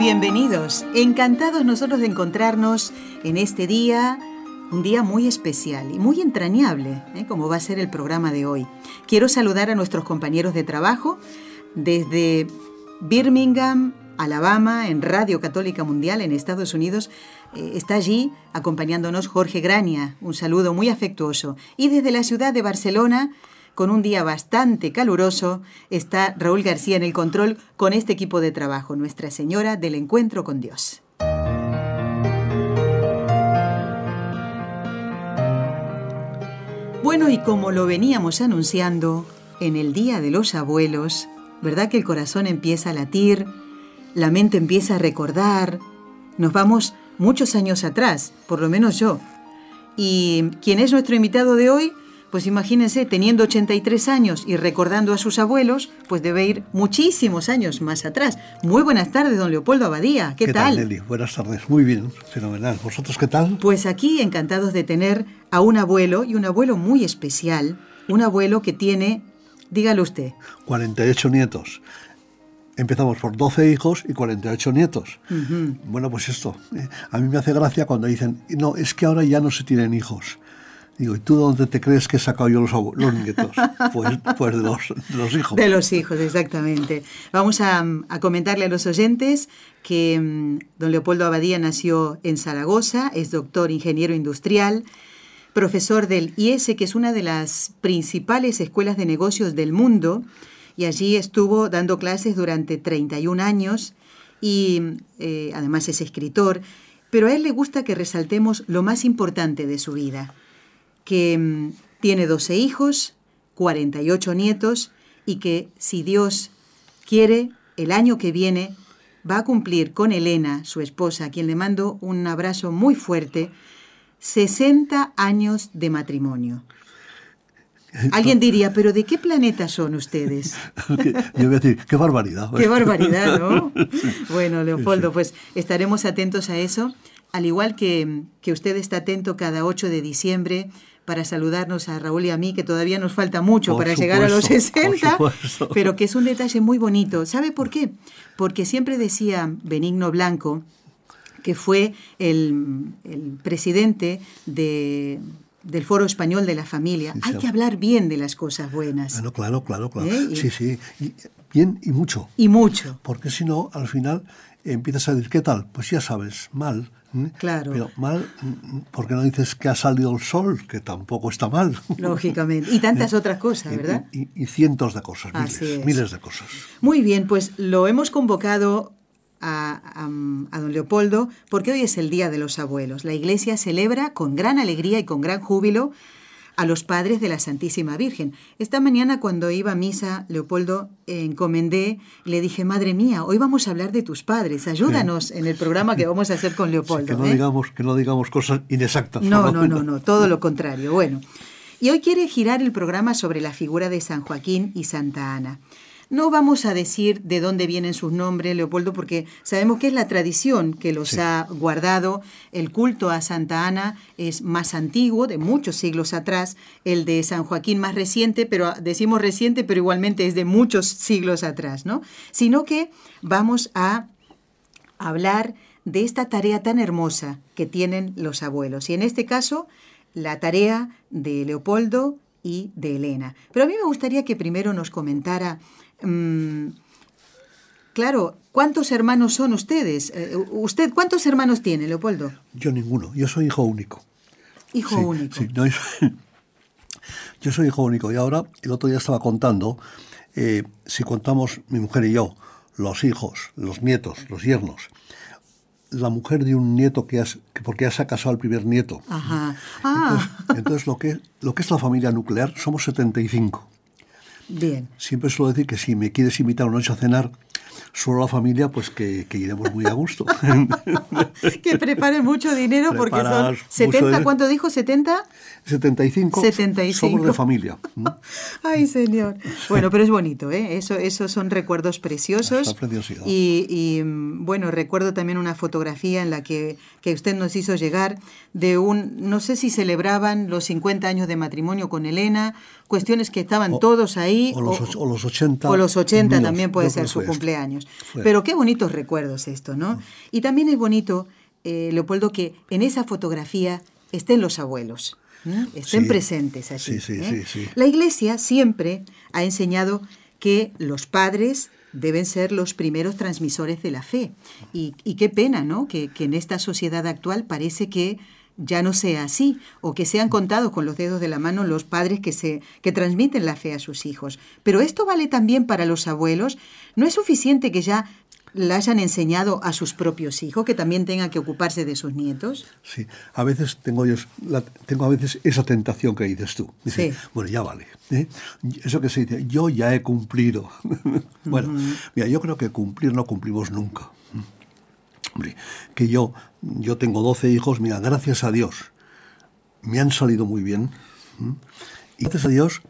Bienvenidos, encantados nosotros de encontrarnos en este día, un día muy especial y muy entrañable, ¿eh? como va a ser el programa de hoy. Quiero saludar a nuestros compañeros de trabajo desde Birmingham, Alabama, en Radio Católica Mundial en Estados Unidos. Eh, está allí acompañándonos Jorge Grania, un saludo muy afectuoso. Y desde la ciudad de Barcelona, con un día bastante caluroso, está Raúl García en el control con este equipo de trabajo, Nuestra Señora del Encuentro con Dios. Bueno, y como lo veníamos anunciando, en el Día de los Abuelos, ¿verdad que el corazón empieza a latir, la mente empieza a recordar? Nos vamos muchos años atrás, por lo menos yo. ¿Y quién es nuestro invitado de hoy? Pues imagínense, teniendo 83 años y recordando a sus abuelos, pues debe ir muchísimos años más atrás. Muy buenas tardes, don Leopoldo Abadía. ¿Qué, ¿Qué tal? Nelly? Buenas tardes. Muy bien, fenomenal. ¿Vosotros qué tal? Pues aquí encantados de tener a un abuelo y un abuelo muy especial. Un abuelo que tiene, dígalo usted. 48 nietos. Empezamos por 12 hijos y 48 nietos. Ujú. Bueno, pues esto. eh, a mí me hace gracia cuando dicen, no, es que ahora ya no se tienen hijos. Digo, ¿y tú dónde te crees que he sacado yo los, los nietos? Pues, pues de, los, de los hijos. De los hijos, exactamente. Vamos a, a comentarle a los oyentes que mm, don Leopoldo Abadía nació en Zaragoza, es doctor ingeniero industrial, profesor del IES, que es una de las principales escuelas de negocios del mundo, y allí estuvo dando clases durante 31 años y eh, además es escritor, pero a él le gusta que resaltemos lo más importante de su vida, que mm, tiene 12 hijos, 48 nietos y que si Dios quiere, el año que viene va a cumplir con Elena, su esposa, a quien le mando un abrazo muy fuerte, 60 años de matrimonio. Alguien diría, pero ¿de qué planeta son ustedes? Yo voy a decir, qué barbaridad. Qué barbaridad, ¿no? Bueno, Leopoldo, pues estaremos atentos a eso, al igual que, que usted está atento cada 8 de diciembre para saludarnos a Raúl y a mí, que todavía nos falta mucho Por para llegar a los supuesto, por 60, supuesto. pero que es un detalle muy bonito. ¿Sabe por qué? Porque siempre decía Benigno Blanco, que fue el, el presidente de, del Foro Español de la Familia, Sí, hay que hablar bien de las cosas buenas. Ah, no, claro, claro, claro. ¿Eh? Sí, sí. Y- bien y mucho. Y mucho. Porque si no, al final empiezas a decir, ¿qué tal? Pues ya sabes, mal. ¿Eh? Claro. Pero mal, porque no dices que ha salido el sol, que tampoco está mal. Lógicamente. Y tantas otras cosas, ¿verdad? Y, y cientos de cosas, miles, es. miles de cosas. Muy bien, pues lo hemos convocado a, a- a don Leopoldo porque hoy es el Día de los Abuelos. La Iglesia celebra con gran alegría y con gran júbilo a los padres de la Santísima Virgen. Esta mañana cuando iba a misa, Leopoldo, eh, encomendé, le dije, madre mía, hoy vamos a hablar de tus padres, ayúdanos en el programa que vamos a hacer con Leopoldo. que, no ¿eh? digamos, que no digamos cosas inexactas. No, no, no, no, todo lo contrario. Bueno, y hoy quiere girar el programa sobre la figura de San Joaquín y Santa Ana. No vamos a decir de dónde vienen sus nombres, Leopoldo, porque sabemos que es la tradición que los ha guardado. El culto a Santa Ana es más antiguo, de muchos siglos atrás. El de San Joaquín más reciente, pero decimos reciente, pero igualmente es de muchos siglos atrás, ¿no? Sino que vamos a hablar de esta tarea tan hermosa que tienen los abuelos. Y en este caso, la tarea de Leopoldo y de Elena. Pero a mí me gustaría que primero nos comentara, mm, claro, ¿cuántos hermanos son ustedes? Eh, ¿Usted cuántos hermanos tiene, Leopoldo? Yo ninguno. Yo soy hijo único. Hijo Sí, único. sí, no, yo, yo soy hijo único y ahora el otro día estaba contando, eh, si contamos mi mujer y yo, los hijos, los nietos, los yernos, la mujer de un nieto que, has, que porque ya se ha casado al primer nieto. Ajá. Ah, Entonces, entonces lo, que, lo que es la familia nuclear somos 75. Bien. Siempre suelo decir que si me quieres invitar a una noche a cenar, solo la familia, pues que, iremos muy a gusto. que preparen mucho dinero porque son 70, ¿cuánto dijo? ¿70? 75. 75. Somos de familia. Ay, señor. Bueno, pero es bonito, ¿eh? Eso, esos son recuerdos preciosos. Y, y, bueno, recuerdo también una fotografía en la que, que usted nos hizo llegar de un, no sé si celebraban los 50 años de matrimonio con Elena, cuestiones que estaban todos ahí. O los, o, los 80. O los 80 también puede ser su cumpleaños. Pero qué bonitos recuerdos esto, ¿no? Y también es bonito, eh, Leopoldo, que en esa fotografía estén los abuelos. Estén presentes allí. Sí, ¿eh? sí, La iglesia siempre ha enseñado que los padres deben ser los primeros transmisores de la fe. Y, qué pena, ¿no? Que, que, en esta sociedad actual parece que ya no sea así, o que sean contados con los dedos de la mano los padres que, se, que transmiten la fe a sus hijos. Pero esto vale también para los abuelos. No es suficiente que ya la hayan enseñado a sus propios hijos, que también tengan que ocuparse de sus nietos? Sí, a veces tengo yo, tengo a veces esa tentación que dices tú. Dice, Bueno, ya vale. ¿eh? Eso que se dice, yo ya he cumplido. bueno, mira, yo creo que cumplir no cumplimos nunca. Hombre, que yo, yo tengo 12 hijos, mira, gracias a Dios, me han salido muy bien. Y gracias a Dios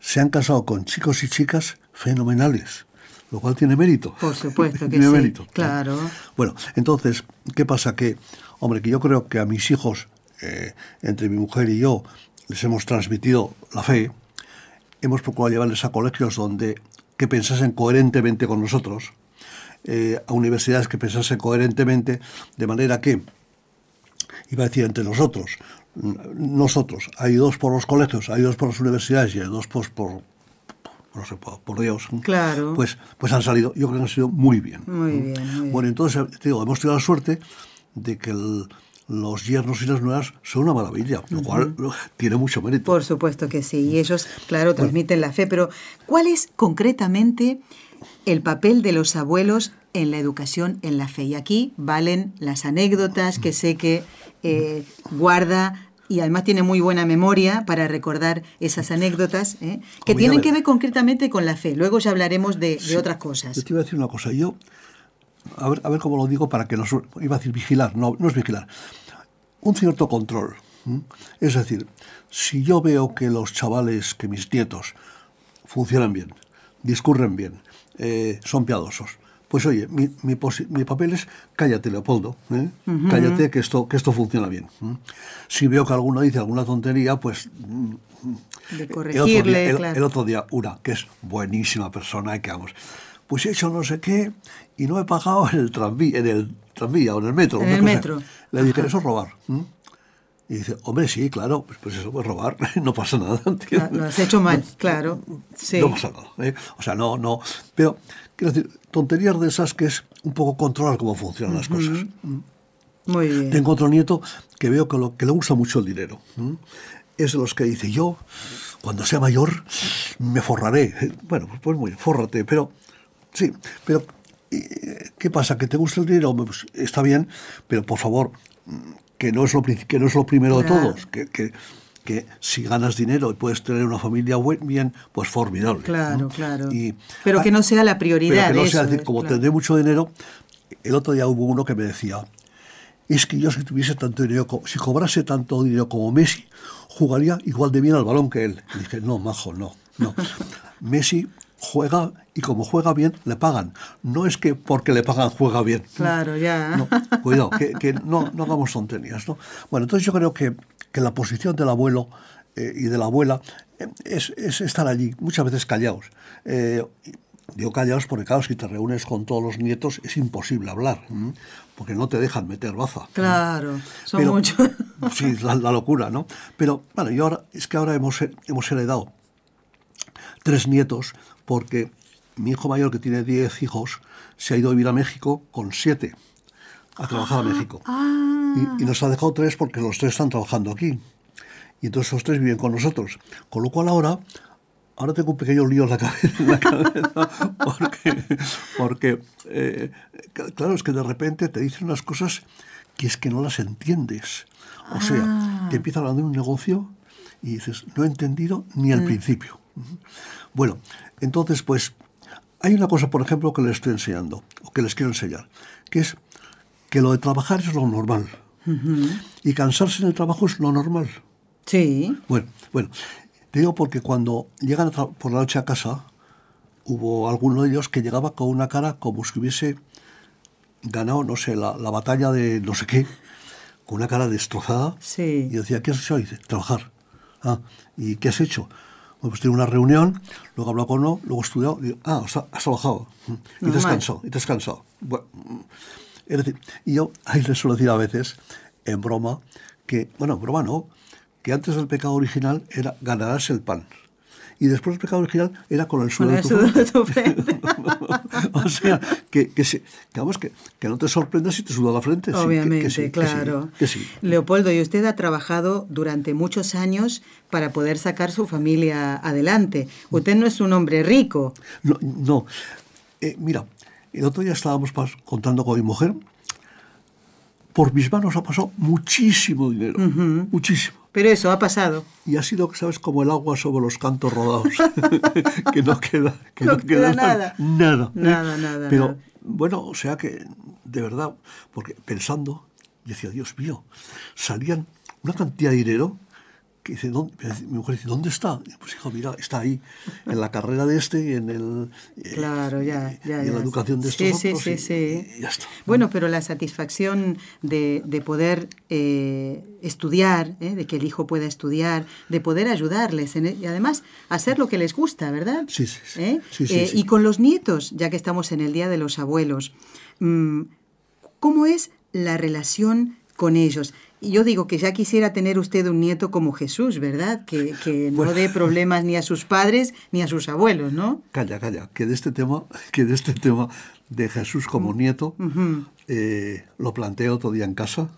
se han casado con chicos y chicas fenomenales lo cual tiene mérito. Por supuesto que tiene mérito. Claro. Bueno, entonces, ¿qué pasa? Que, hombre, que yo creo que a mis hijos, eh, entre mi mujer y yo, les hemos transmitido la fe, hemos procurado llevarles a colegios donde que pensasen coherentemente con nosotros, eh, a universidades que pensasen coherentemente, de manera que, iba a decir entre nosotros, nosotros, hay dos por los colegios, hay dos por las universidades y hay dos por, por, no sé, por, Dios, claro. pues, pues han salido, yo creo que han salido muy bien. Muy bien, Bueno, entonces, te digo, hemos tenido la suerte de que los yernos y las nuevas son una maravilla, lo cual tiene mucho mérito. Por supuesto que sí, y ellos, claro, transmiten la fe, pero ¿cuál es concretamente el papel de los abuelos en la educación en la fe? Y aquí valen las anécdotas que sé que eh, guarda y además tiene muy buena memoria para recordar esas anécdotas ¿eh? que tienen que ver concretamente con la fe. Luego ya hablaremos de, otras cosas. Yo te iba a decir una cosa. Yo, a ver, a ver cómo lo digo para que nos... Iba a decir vigilar, no, no es vigilar. Un cierto control. Es decir, si yo veo que los chavales, que mis nietos, funcionan bien, discurren bien, eh, son piadosos, pues oye, mi, mi, papel es cállate, Leopoldo, ¿eh? cállate que esto, que esto funciona bien. Si veo que alguno dice alguna tontería, pues... De corregirle, el, otro, día, el, otro día, una, que es buenísima persona, que vamos, pues he hecho no sé qué y no he pagado en el tranvía, en el tranvía o en el metro. En el metro. Le dije, eso es robar. Y dice, hombre, sí, claro, pues, pues eso es robar, no pasa nada. Lo has hecho mal, claro. Sí. No pasa nada. ¿eh? O sea, no, no. Pero, quiero decir, tonterías de esas que es un poco controlar cómo funcionan las cosas. Muy bien. Tengo otro nieto que veo que, lo, que le gusta mucho el dinero. Es de los que dice, yo, cuando sea mayor, me forraré. Bueno, pues, pues muy bien, fórrate, pero sí, pero ¿qué pasa? ¿Que te gusta el dinero? Pues, está bien, pero por favor, que no es lo, que no es lo primero de todos, que, que, que, si ganas dinero y puedes tener una familia bien, pues formidable. Claro, claro. Y, pero que no sea la prioridad. Pero que no sea, decir, como tendré mucho dinero, el otro día hubo uno que me decía, es que yo si tuviese tanto dinero, si cobrase tanto dinero como Messi, jugaría igual de bien al balón que él. Y dije, no, majo, no, no. Messi juega y como juega bien, le pagan. No es que porque le pagan juega bien. Claro, ya. No, cuidado, que, no, no, hagamos tonterías. ¿no? Bueno, entonces yo creo que, que la posición del abuelo eh, y de la abuela eh, es, es, estar allí, muchas veces callados. Eh, digo callados porque, claro, si te reúnes con todos los nietos es imposible hablar, porque no te dejan meter baza. Claro, son muchos. Sí, la, la, locura, ¿no? Pero, bueno, y ahora, es que ahora hemos, hemos heredado tres nietos porque mi hijo mayor, que tiene 10 hijos, se ha ido a vivir a México con siete, a trabajar a ah, México. Ah. Y, nos ha dejado tres porque los tres están trabajando aquí. Y entonces los tres viven con nosotros. Con lo cual ahora, ahora tengo un pequeño lío en la cabeza, porque, eh, claro, es que de repente te dicen unas cosas que es que no las entiendes. O sea, ah. te empieza hablando de un negocio y dices, no he entendido ni al mm. principio. Bueno, entonces, pues hay una cosa, por ejemplo, que les estoy enseñando, o que les quiero enseñar, que es que lo de trabajar es lo normal. Y cansarse en el trabajo es lo normal. Sí. Bueno, bueno, te digo porque cuando llegan por la noche a casa, hubo alguno de ellos que llegaba con una cara como si hubiese ganado, no sé, la, la batalla de no sé qué, con una cara destrozada. Sí. Y decía, ¿qué has hecho? Y dice, trabajar. Ah, ¿y qué has hecho? Pues tiene una reunión, luego hablado con uno, luego estudiado, y digo, ah, has, trabajado. Y cansado, y cansado. Bueno, es decir, y yo ahí les suelo decir a veces, en broma, que, bueno, en broma no, que antes del pecado original era ganarás el pan. Y después el pecado original era con el sudor, de tu frente. o sea, que, que, que, que, no te sorprendas si te suda la frente. Obviamente, claro. Leopoldo, y usted ha trabajado durante muchos años para poder sacar su familia adelante. Usted no es un hombre rico. No, no. Eh, mira, el otro día estábamos contando con mi mujer. Por mis manos ha pasado muchísimo dinero, muchísimo. Pero eso ha pasado. Y ha sido, ¿sabes? Como el agua sobre los cantos rodados, que no queda, que no, queda, nada. Nada. Nada, nada. Pero bueno, o sea que, de verdad, porque pensando, decía, Dios mío, salían una cantidad de dinero que dice, ¿dónde? mi mujer dice, ¿dónde está? pues hijo, mira, está ahí, en la carrera de este y en el eh, claro, ya, ya, y en la educación de estos sí, sí, sí, sí. ya está. Bueno, pero la satisfacción de, de poder eh, estudiar, eh, de que el hijo pueda estudiar, de poder ayudarles e, y además hacer lo que les gusta, ¿verdad? Sí, sí, sí. sí, sí y con los nietos, ya que estamos en el Día de los Abuelos, mm, ¿cómo es la relación con ellos? Yo digo que ya quisiera tener usted un nieto como Jesús, ¿verdad? Que, que no dé problemas ni a sus padres ni a sus abuelos, ¿no? Calla, calla, que de este tema, que de este tema de Jesús como mm. nieto, eh, lo planteo otro día en casa.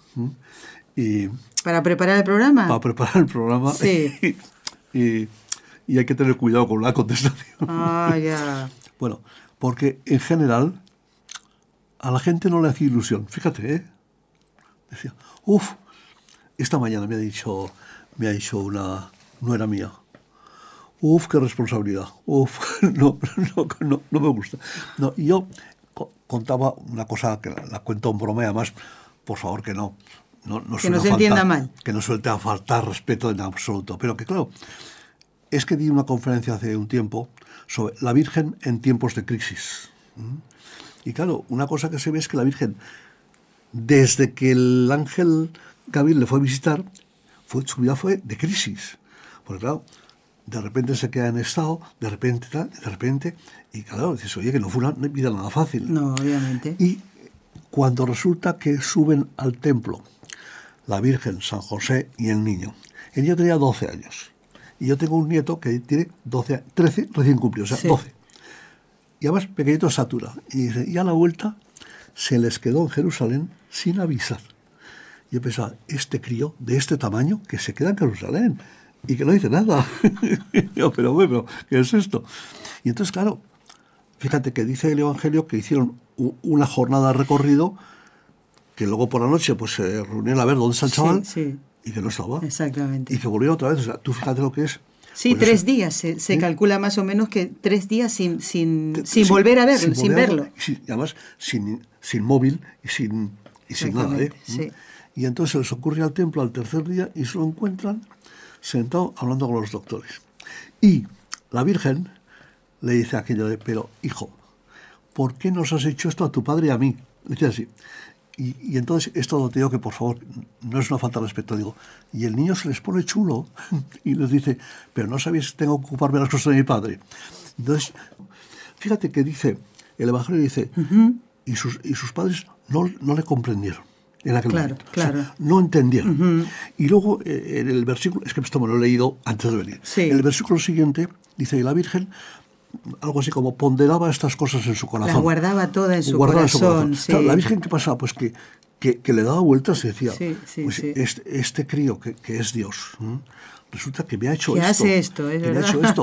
Y, ¿Para preparar el programa? Para preparar el programa. Sí. y, y hay que tener cuidado con la contestación. Ah, ya. bueno, porque en general a la gente no le hace ilusión. Fíjate, ¿eh? Decía, uff, esta mañana me ha dicho, me ha dicho una nuera mía. Uf, qué responsabilidad. Uf, no, no, no, no me gusta. No, y yo contaba una cosa que la, cuento en broma, además, por favor que no. no, que no se entienda mal. Que no suelte a faltar respeto en absoluto. Pero que claro, es que di una conferencia hace un tiempo sobre la Virgen en tiempos de crisis. Y claro, una cosa que se ve es que la Virgen, desde que el ángel Gabriel le fue a visitar, fue, su vida fue de crisis. Porque claro, de repente se queda en estado, de repente de repente, y claro, dices, oye, que no fue una vida nada fácil. No, obviamente. Y cuando resulta que suben al templo la Virgen, San José y el niño, el niño tenía 12 años. Y yo tengo un nieto que tiene 12, 13 recién cumplidos, o sea, 12. Y además pequeñito satura. Y dice, y a la vuelta se les quedó en Jerusalén sin avisar. Yo pensaba, este crío de este tamaño que se queda en Jerusalén y que no dice nada. yo, pero bueno, ¿qué es esto? Y entonces, claro, fíjate que dice el Evangelio que hicieron una jornada de recorrido que luego por la noche pues se reunieron a ver dónde está el chaval y que no estaba. Exactamente. Y que volvió otra vez. O sea, tú fíjate lo que es. Sí, pues tres días. Se, calcula más o menos que tres días sin, sin, sin volver a verlo, sin, verlo. Y además, sin, sin móvil y sin, y sin nada. ¿eh? Sí. Y entonces se les ocurre al templo al tercer día y se lo encuentran sentado hablando con los doctores. Y la Virgen le dice aquello de, pero hijo, ¿por qué nos has hecho esto a tu padre y a mí? dice así. Y, entonces esto lo te digo que por favor no es una falta de respeto, digo. Y el niño se les pone chulo y les dice, pero no sabéis, tengo que ocuparme de las cosas de mi padre. Entonces, fíjate que dice, el Evangelio dice, y, sus, y sus padres no, no le comprendieron en aquel claro, Claro. no entendieron. Y luego eh, en el versículo, es que esto me lo he leído antes de venir. En el versículo siguiente dice, la Virgen algo así como ponderaba estas cosas en su corazón. La guardaba toda en su corazón. la Virgen, ¿qué pasaba? Pues que, que, le daba vueltas y decía, pues este, este, crío que, que es Dios, resulta que me ha hecho ¿Qué esto. hace esto, que me ha hecho esto,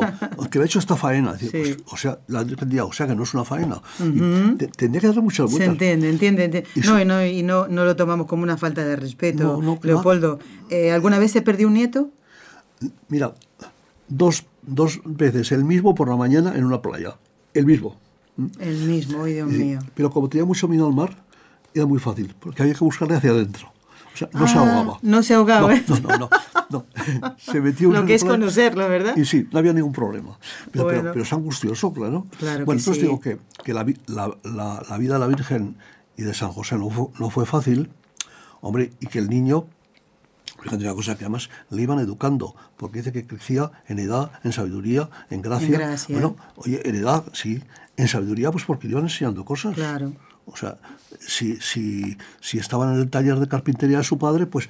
que me ha hecho esta faena. Pues, o sea, la entendía, o sea, que no es una faena. tendría que darle muchas vueltas. Se entiende, entiende. no, y, no, y no, no, lo tomamos como una falta de respeto. Leopoldo, eh, ¿alguna vez se perdió un nieto? Mira, dos, dos veces, el mismo por la mañana en una playa. El mismo. El mismo, ay Dios mío. Pero como tenía mucho miedo al mar, era muy fácil, porque había que buscarle hacia adentro. O sea, no se Ah, ahogaba. No se ahogaba. No, ¿eh? no, no, no, no. Se metió Lo que es plan conocerlo, ¿verdad? Y sí, no había ningún problema. Pero, Bueno. pero, pero es angustioso, claro. Claro bueno, que entonces sí. digo que, que la- la- la vida de la Virgen y de San José no fue, no fue fácil, hombre, y que el niño, fíjate una cosa que además le iban educando, porque dice que crecía en edad, en sabiduría, en gracia. En gracia. Bueno, oye, en edad, sí, en sabiduría, pues porque le iban enseñando cosas. Claro. O sea, si, si, si estaban en el taller de carpintería de su padre, pues,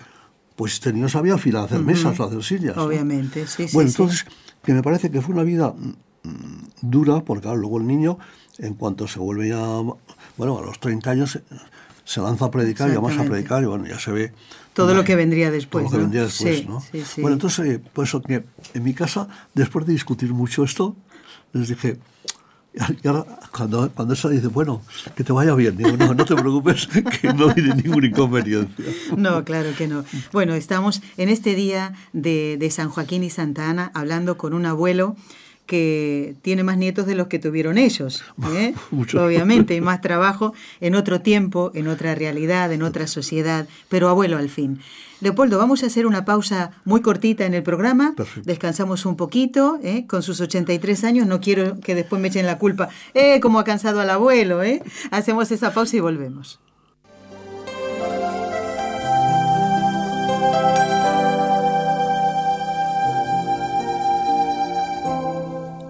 pues este niño sabía afilar, hacer mesas o hacer sillas. ¿no? Obviamente, sí, sí. Bueno, sí. entonces, que me parece que fue una vida mm, mm, dura, porque claro, luego el niño, en cuanto se vuelve ya, bueno, a los 30 años, eh, se lanza a predicar y además a predicar y bueno, ya se ve... Todo lo que vendría después, Todo lo que ¿no? vendría después, Sí, ¿no? sí, sí. Bueno, entonces, eh, por eso que en mi casa, después de discutir mucho esto, les dije... Y ahora, cuando, cuando esa dice, bueno, que te vaya bien, digo, no, no te preocupes, que no tiene ninguna inconveniencia. No, claro que no. Bueno, estamos en este día de, de San Joaquín y Santa Ana hablando con un abuelo que tiene más nietos de los que tuvieron ellos, ¿eh? Obviamente, y más trabajo en otro tiempo, en otra realidad, en otra sociedad, pero abuelo al fin. Leopoldo, vamos a hacer una pausa muy cortita en el programa, Perfecto. descansamos un poquito, ¿eh? con sus 83 años, no quiero que después me echen la culpa, eh, como ha cansado al abuelo, ¿eh? hacemos esa pausa y volvemos.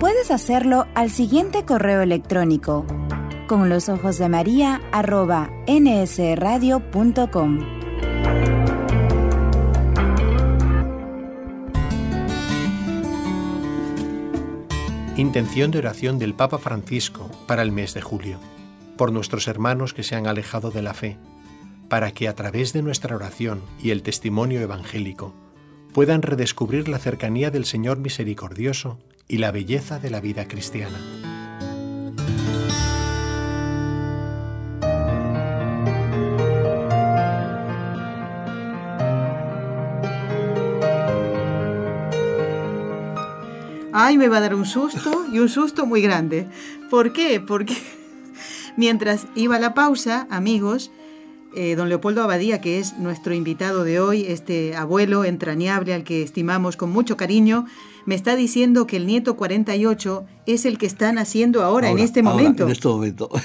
Puedes hacerlo al siguiente correo electrónico con los ojos de María arroba nsradio.com. Intención de oración del Papa Francisco para el mes de julio, por nuestros hermanos que se han alejado de la fe, para que a través de nuestra oración y el testimonio evangélico puedan redescubrir la cercanía del Señor misericordioso y la belleza de la vida cristiana. Ay, me va a dar un susto y un susto muy grande. ¿Por qué? Porque mientras iba la pausa, amigos, eh, don Leopoldo Abadía, que es nuestro invitado de hoy, este abuelo entrañable al que estimamos con mucho cariño, me está diciendo que el nieto 48 es el que están haciendo ahora, en este ahora, momento. en este momento.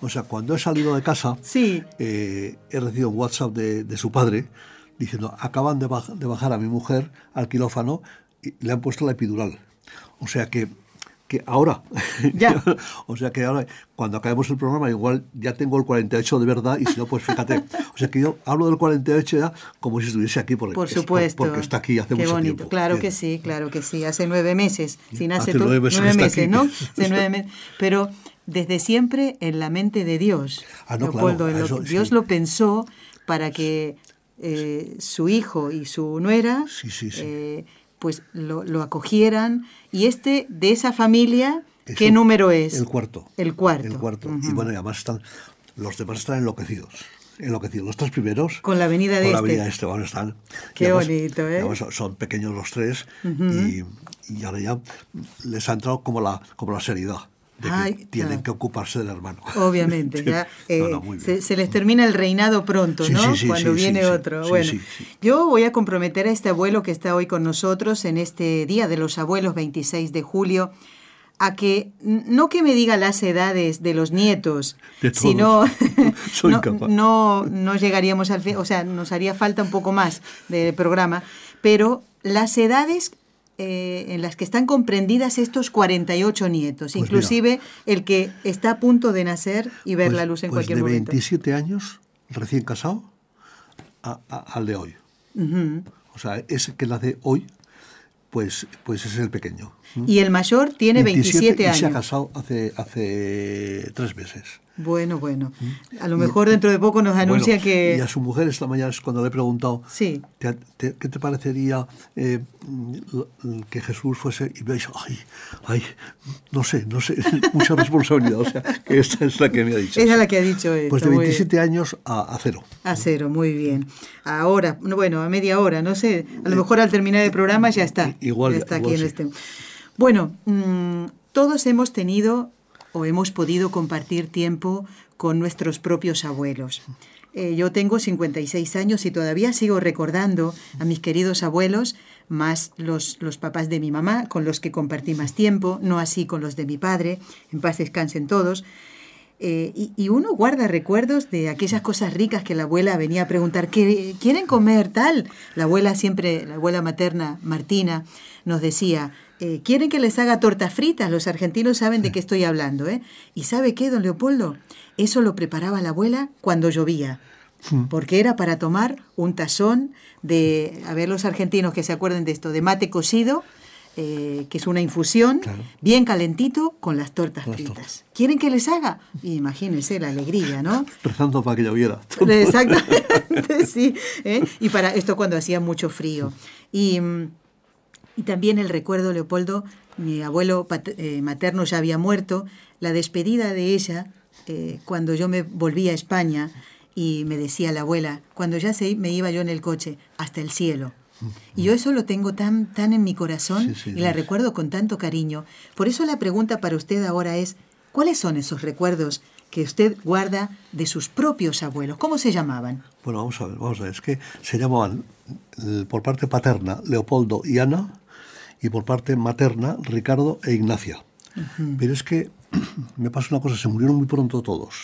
O sea, cuando he salido de casa, Sí. eh, he recibido un WhatsApp de, de su padre diciendo, acaban de, baj- de bajar a mi mujer al quirófano y le han puesto la epidural. O sea que, que ahora, Ya. o sea que ahora, cuando acabemos el programa, igual ya tengo el 48 de verdad y si no, pues fíjate. O sea que yo hablo del 48 ya como si estuviese aquí por, Por es- supuesto. porque está aquí hace Qué mucho bonito. tiempo. Claro Bien. que sí, claro que sí. Hace nueve meses. Hace nueve meses nueve. ¿no? Hace nueve meses. Pero desde siempre en la mente de Dios. Ah, no, Leopoldo, claro, eso sí. Dios lo pensó para que eh, su hijo y su nuera Sí, sí, sí. eh, pues lo, lo acogieran. Y este, de esa familia, ¿qué número es? El cuarto. El cuarto. El cuarto. Y bueno, y además están, los demás están enloquecidos. Enloquecidos. Los tres primeros. Con la venida de con la este. de este, bueno, están. Qué además- bonito, ¿eh? además son- son pequeños los tres y, y ahora ya les ha entrado como la, como la seriedad de que Ay, tienen claro. que ocuparse del hermano. Obviamente, ya No, eh, no, bien. se, se les termina el reinado pronto, Sí, ¿no? sí, sí, Cuando viene otro. Bueno, yo voy a comprometer a este abuelo que está hoy con nosotros en este Día de los Abuelos, 26 de julio, a que no que me diga las edades de los nietos, De sino Soy no, no, no llegaríamos al fin, o sea, nos haría falta un poco más de programa, pero las edades eh, en las que están comprendidas estos 48 nietos, Pues inclusive el que está a punto de nacer y ver Pues- la luz en pues cualquier de momento. 27 años, recién casado, a- a- al de hoy. Ujú. O sea, ese que nace hoy, pues, pues ese es el pequeño. Y el mayor tiene 27, años. Y se ha casado hace, hace tres meses. Bueno, bueno. A lo mejor dentro de poco nos anuncia que... Y a su mujer esta mañana es cuando le he preguntado, sí. ¿qué te parecería eh, que Jesús fuese? Y me dicho, ay, ay, no sé, no sé, mucha responsabilidad. O sea, que esta es la que me ha dicho. Esa es la que ha dicho esto, Pues de 27 años a, cero. A cero, muy bien. Ahora, bueno, a media hora, no sé. A lo mejor al terminar el programa ya está. Igual, ya está igual aquí sí. en este... Bueno, mmm, todos hemos tenido o hemos podido compartir tiempo con nuestros propios abuelos. Eh, yo tengo 56 años y todavía sigo recordando a mis queridos abuelos, más los, los papás de mi mamá, con los que compartí más tiempo, no así con los de mi padre, en paz descansen todos. Eh, y, y, uno guarda recuerdos de aquellas cosas ricas que la abuela venía a preguntar, ¿qué quieren comer tal? La abuela siempre, la abuela materna, Martina, nos decía, eh, quieren que les haga tortas fritas, los argentinos saben de qué estoy hablando, ¿eh? ¿Y sabe qué, don Leopoldo? Eso lo preparaba la abuela cuando llovía, porque era para tomar un tazón de, a ver los argentinos que se acuerden de esto, de mate cocido, eh, que es una infusión, Claro. bien calentito, con las tortas Las fritas. tortas. ¿Quieren que les haga? Imagínense la alegría, ¿no? Rezando para que lloviera. Exactamente, sí. ¿eh? Y para esto cuando hacía mucho frío. Y, mm, y también el recuerdo, Leopoldo, mi abuelo eh, materno ya había muerto, la despedida de ella eh, cuando yo me volví a España y me decía la abuela, cuando ya se, me iba yo en el coche, hasta el cielo. Y yo eso lo tengo tan, tan en mi corazón Sí, sí, y la sí. recuerdo con tanto cariño. Por eso la pregunta para usted ahora es, ¿cuáles son esos recuerdos que usted guarda de sus propios abuelos? ¿Cómo se llamaban? Bueno, vamos a ver, vamos a ver. Es que se llamaban eh, por parte paterna Leopoldo y Ana y por parte materna Ricardo e Ignacia. Pero es que me pasa una cosa, se murieron muy pronto todos.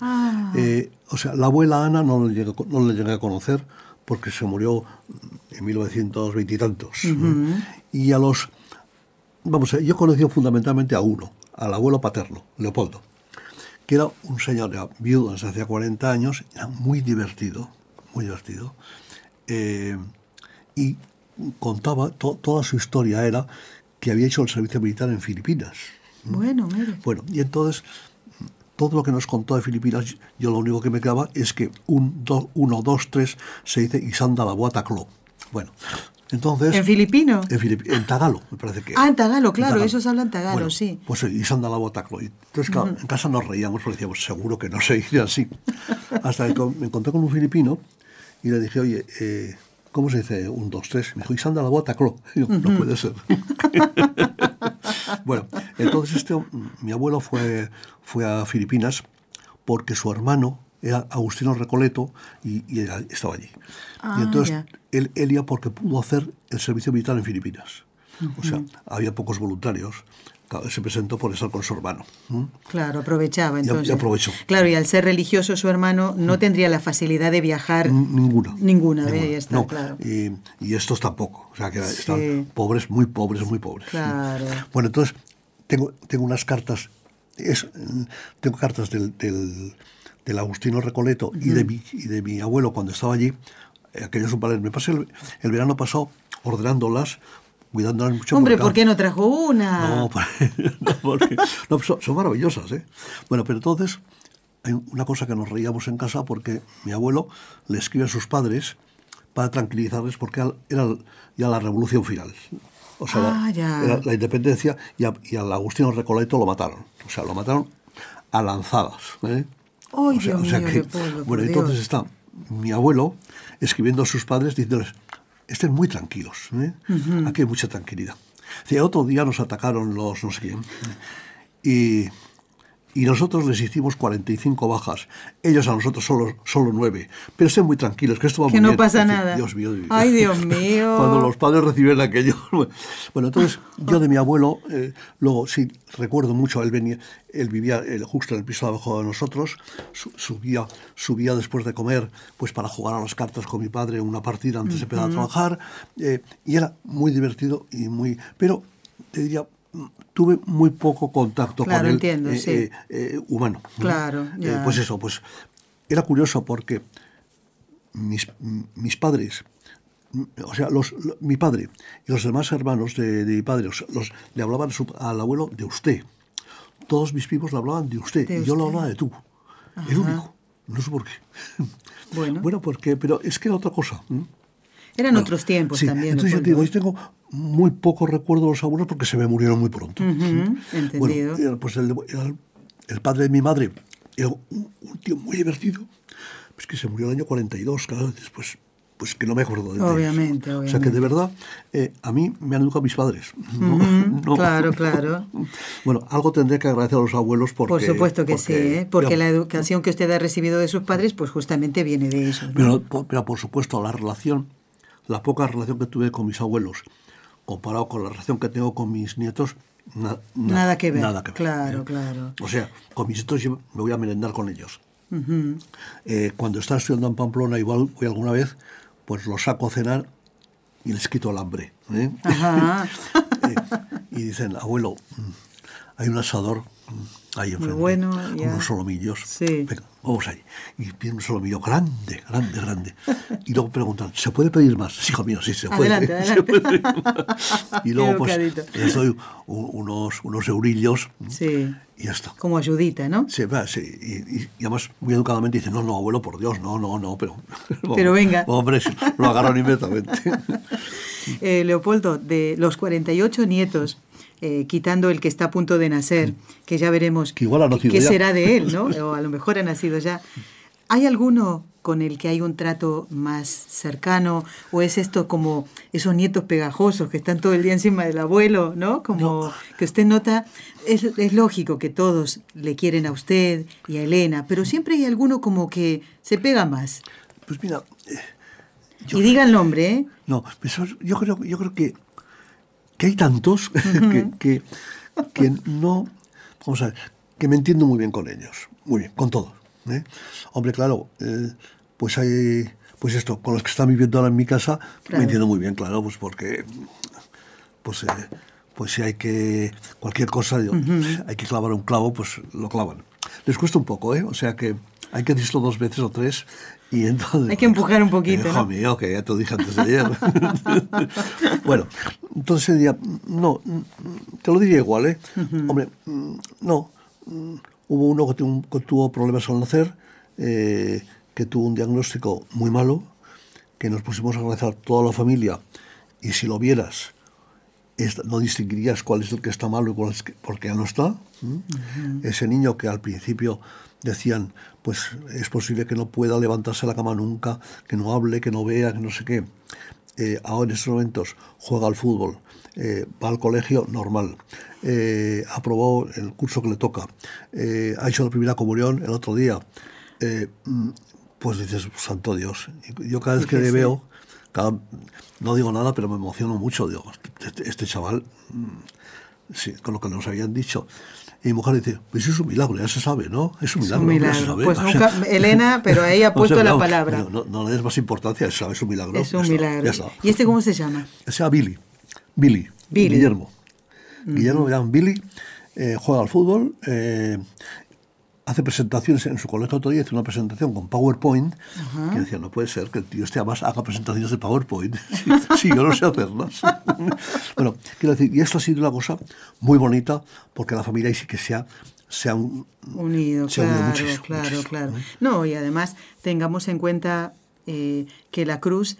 Ah. Eh, o sea, la abuela Ana no le llegué, no le llegué a conocer porque se murió en 1920 y tantos. Y a los... Vamos yo conocí fundamentalmente a uno, al abuelo paterno, Leopoldo que era un señor ya viudo desde hacía 40 años, era muy divertido, muy divertido, eh, y contaba, to- toda su historia era que había hecho el servicio militar en Filipinas. Bueno, mire. Bueno, y entonces todo lo que nos contó de Filipinas, yo lo único que me quedaba es que un, do- uno, dos, tres se dice Isanda la Guataclo. Bueno, entonces... ¿En filipino? En, Filip- en tagalo, me parece que. Ah, en tagalo, claro, tagalo. ellos hablan tagalo, Bueno, sí. Pues sí, y se anda la botaclo. Y Entonces, claro, en casa nos reíamos porque decíamos, seguro que no se dice así. Hasta que me encontré con un filipino y le dije, oye, eh, ¿cómo se dice un, dos, tres? Me dijo, y se anda la botaclo. Y yo, no puede ser. bueno, entonces este, mi abuelo fue, fue a Filipinas porque su hermano era Agustino Recoleto y, y era- estaba allí. Ah, y entonces ya. él, él iba porque pudo hacer el servicio militar en Filipinas. O sea, había pocos voluntarios. Claro, se presentó por estar con su hermano. Claro, aprovechaba Y- y entonces. aprovechó. Claro, y al ser religioso su hermano no tendría la facilidad de viajar. Ninguna. Ninguna, ve, ya está, No, claro. Y, y estos tampoco. O sea, que Sí. están pobres, muy pobres, muy pobres. Claro. Bueno, entonces, tengo, tengo unas cartas. es- tengo cartas del, del, del Agustino Recoleto y, de mi, y de mi abuelo cuando estaba allí. eh, Aquellos él. Me pasé el, el verano pasado ordenándolas, cuidándolas mucho. Hombre, ¿por qué no trajo una? No, no, porque- no, son, son maravillosas, ¿eh? Bueno, pero entonces hay una cosa que nos reíamos en casa porque mi abuelo le escribe a sus padres para tranquilizarles porque era ya la revolución final. O sea, la- Ah, era la independencia y, a- y al Agustino Recoleto lo mataron. O sea, lo mataron a lanzadas. ¿eh? Ay, O sea- Dios o sea mío, que- bueno, entonces Dios. está mi abuelo escribiendo a sus padres diciéndoles, estén muy tranquilos, ¿eh? aquí hay mucha tranquilidad. Otro día nos atacaron los no sé quién y, y nosotros les hicimos 45 bajas, ellos a nosotros solo, solo 9, pero estén muy tranquilos, que esto va Que muy no bien. pasa Dice, nada. Dios mío. Ay, Dios mío. Cuando los padres reciben aquello. Bueno, entonces yo de mi abuelo, eh, luego sí, recuerdo mucho, él venía, él vivía eh, justo en el piso de abajo de nosotros, su- subía, subía después de comer, pues para jugar a las cartas con mi padre una partida antes de empezar a trabajar, eh, y era muy divertido y muy, pero te diría, tuve muy poco contacto Claro, con él entiendo, eh, sí. eh, eh, humano. ¿no? Claro, Eh, ya. pues eso, pues era curioso porque mis, mis padres o sea, los, mi padre y los demás hermanos de, mi padre los, le hablaban al abuelo de usted. Todos mis primos le hablaban de usted y yo lo hablaba de tú. El único. No sé por qué. Bueno. bueno, porque, pero es que era otra cosa. Eran otros tiempos también. Entonces yo digo, yo tengo muy poco recuerdo los abuelos porque se me murieron muy pronto. entendido. Bueno, pues el, el, padre de mi madre era un, tío muy divertido, pues que se murió el año 42, claro, después pues que no me acuerdo de Obviamente, obviamente. O sea que de verdad, eh, a mí me han educado mis padres. claro, claro. Bueno, algo tendré que agradecer a los abuelos porque... Por supuesto que sí, ¿eh? porque la educación que usted ha recibido de sus padres, pues justamente viene de eso. Pero, pero por supuesto, la relación, la poca relación que tuve con mis abuelos, comparado con la relación que tengo con mis nietos, nada que ver. Nada que ver. Claro, ¿eh? claro. O sea, con mis nietos yo me voy a merendar con ellos. cuando estaba estudiando en Pamplona, igual voy alguna vez, pues los saco a cenar y les quito el hambre. ¿eh? Eh, y dicen, abuelo, mm, hay un asador ahí enfrente, bueno, con unos solomillos. Sí. Venga, vamos ahí. Y piden un solomillo grande, grande, grande. Y luego preguntan, ¿se puede pedir más? Sí, hijo mío, sí, se puede. Adelante, y luego pues les doy unos, unos eurillos. Sí. Y ya está. Como ayudita, ¿no? Sí, sí. Y, además, muy educadamente dice, no, no, abuelo, por Dios, no, no, no, pero... Pero venga. Hombre, lo agarran inmediatamente. eh, Leopoldo, de los 48 nietos, eh, quitando el que está a punto de nacer, que ya veremos que igual ha nacido qué será de él, ¿no? O a lo mejor ha nacido ya. ¿Hay alguno con el que hay un trato más cercano? ¿O es esto como esos nietos pegajosos que están todo el día encima del abuelo, ¿no? Como que usted nota, es, es, lógico que todos le quieren a usted y a Elena, pero siempre hay alguno como que se pega más. Pues mira... Eh, y diga el nombre, ¿eh? No, pues yo creo, yo creo que, que hay tantos que, que, no... Vamos a ver, que me entiendo muy bien con ellos, muy bien, con todos. ¿eh? Hombre, claro, eh, pues hay, pues esto, con los que están viviendo ahora en mi casa, me entiendo muy bien, claro, pues porque, pues, eh, pues si hay que, cualquier cosa, hay que clavar un clavo, pues lo clavan. Les cuesta un poco, ¿eh? O sea que hay que decirlo dos veces o tres y entonces... Hay que empujar un poquito, Hijo mío, que ya te lo dije antes de ayer. bueno, entonces día, no, te lo diría igual, ¿eh? Hombre, no, hubo uno que tuvo problemas al nacer, eh, que tuvo un diagnóstico muy malo, que nos pusimos a agradecer toda la familia, y si lo vieras, no distinguirías cuál es el que está malo y cuál es que, porque ya no está. Ese niño que al principio decían, pues es posible que no pueda levantarse la cama nunca, que no hable, que no vea, que no sé qué. Eh, ahora en estos momentos juega al fútbol, eh, va al colegio normal, eh, aprobó el curso que le toca, ha hecho la primera comunión el otro día, eh, mm, pues dices, santo Dios. Yo cada vez que le veo, no digo nada, pero me emociono mucho. Digo, este, este chaval, mm, sí, con lo que nos habían dicho. Y mi mujer dice, pues es un milagro, ya se sabe, ¿no? Es un milagro. Pues nunca, Elena, pero ahí ha puesto la palabra. No, le des más importancia, es, es un milagro. Es un milagro. ¿Y este cómo se llama? Se llama Billy. Billy. Guillermo. Guillermo me llama Billy, eh, juega al fútbol, eh, hace presentaciones en su colegio otro día, hace una presentación con PowerPoint, que decía, no puede ser que el tío este además haga presentaciones de PowerPoint. sí, yo no sé hacerlas. bueno, quiero decir, y esto ha sido una cosa muy bonita, porque la familia ahí sí que se ha, se ha unido, claro, claro, claro. No, y además tengamos en cuenta eh, que la cruz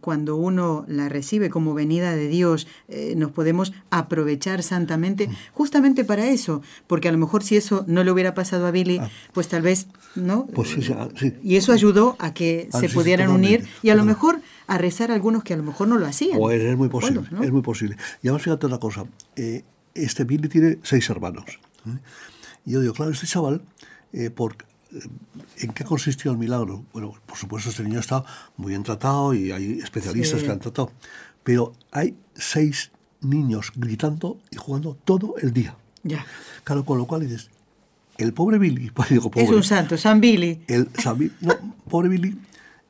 cuando uno la recibe como venida de Dios, eh, nos podemos aprovechar santamente justamente para eso, porque a lo mejor si eso no le hubiera pasado a Billy, ah. pues tal vez, ¿no? Pues sí, Y eso ayudó a que ah, se pudieran unir y a lo mejor a rezar a algunos que a lo mejor no lo hacían. Pues es muy posible, es muy posible. Y además fíjate una cosa, eh, este Billy tiene seis hermanos. ¿eh? Y yo digo, claro, este chaval, por, ¿En qué consistió el milagro? Bueno, por supuesto, este niño está muy bien tratado y hay especialistas que han tratado, pero hay seis niños gritando y jugando todo el día. Ya. Claro, con lo cual dices, el pobre Billy, pues digo, pobre, es un santo, San Billy. El San Billy, no, pobre Billy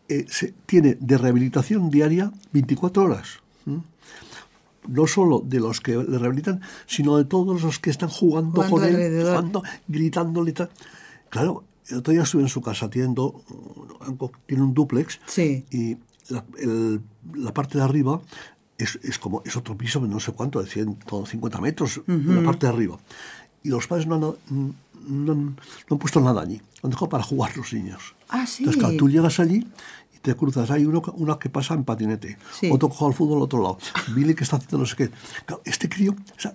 eh, se, tiene de rehabilitación diaria 24 horas. no solo de los que le rehabilitan, sino de todos los que están jugando, con él, jugando, gritándole. Claro, el otro día estuve en su casa, tiene, tiene un duplex sí. y la, el- la parte de arriba es, es como es otro piso de no sé cuánto, de 150 metros, la parte de arriba. Y los padres no han, no han- no han puesto nada allí, lo han dejado para jugar los niños. Ah, sí. Entonces, claro, tú llegas allí y te cruzas. Hay uno, una que pasa en patinete, Sí. otro que juega al fútbol al otro lado, Billy que está haciendo no sé qué. Claro, este crío o sea,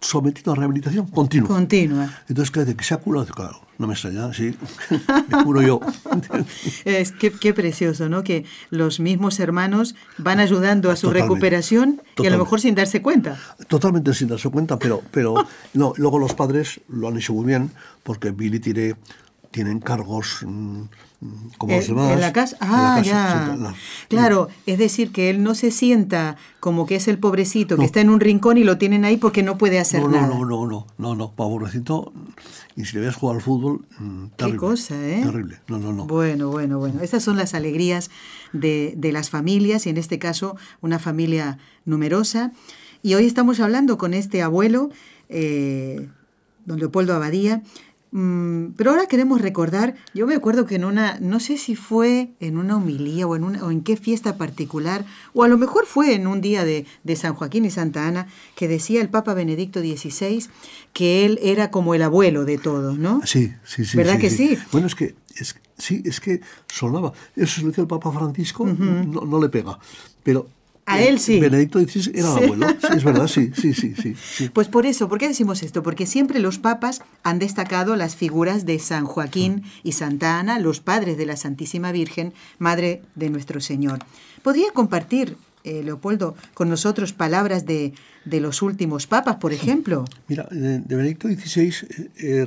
sometido a rehabilitación continua. Continua. Entonces, claro, que se ha curado, claro, no me extraña, sí, me curo yo. Es que, qué precioso, ¿no? Que los mismos hermanos van ayudando a su Totalmente. recuperación y a lo Totalmente. mejor sin darse cuenta. Totalmente sin darse cuenta, pero, pero no, luego los padres lo han hecho muy bien porque Billy tiene, tiene encargos mm, mm, como los En- la casa. la Ah, casa, ya. Claro, es decir, que él no se sienta como que es el pobrecito que está en un rincón y lo tienen ahí porque no puede hacer No, nada. no, no, no, no, no, no, pobrecito. Y si le ves jugar al fútbol, mm, Qué terrible. cosa, ¿eh? Terrible. No, no, no. Bueno, bueno, bueno. Estas son las alegrías de, de las familias y en este caso una familia numerosa. Y hoy estamos hablando con este abuelo, eh, don Leopoldo Abadía. Mm, pero ahora queremos recordar, yo me acuerdo que en una, no sé si fue en una homilía o en, una, o en qué fiesta particular, o a lo mejor fue en un día de, de San Joaquín y Santa Ana, que decía el Papa Benedicto XVI que él era como el abuelo de todos, ¿no? Sí, sí, sí. ¿Verdad que sí? Bueno, es que, es, sí, es que sonaba. Eso se lo dice el Papa Francisco, no, no le pega. Pero. A eh, él sí. Benedicto XVI era Sí. el abuelo. Sí, es verdad, sí, sí, sí, sí. Pues por eso, ¿por qué decimos esto? Porque siempre los papas han destacado las figuras de San Joaquín y Santa Ana, los padres de la Santísima Virgen, Madre de nuestro Señor. ¿Podría compartir, eh, Leopoldo, con nosotros palabras de, de los últimos papas, por ejemplo? Mira, de, de Benedicto XVI eh, eh,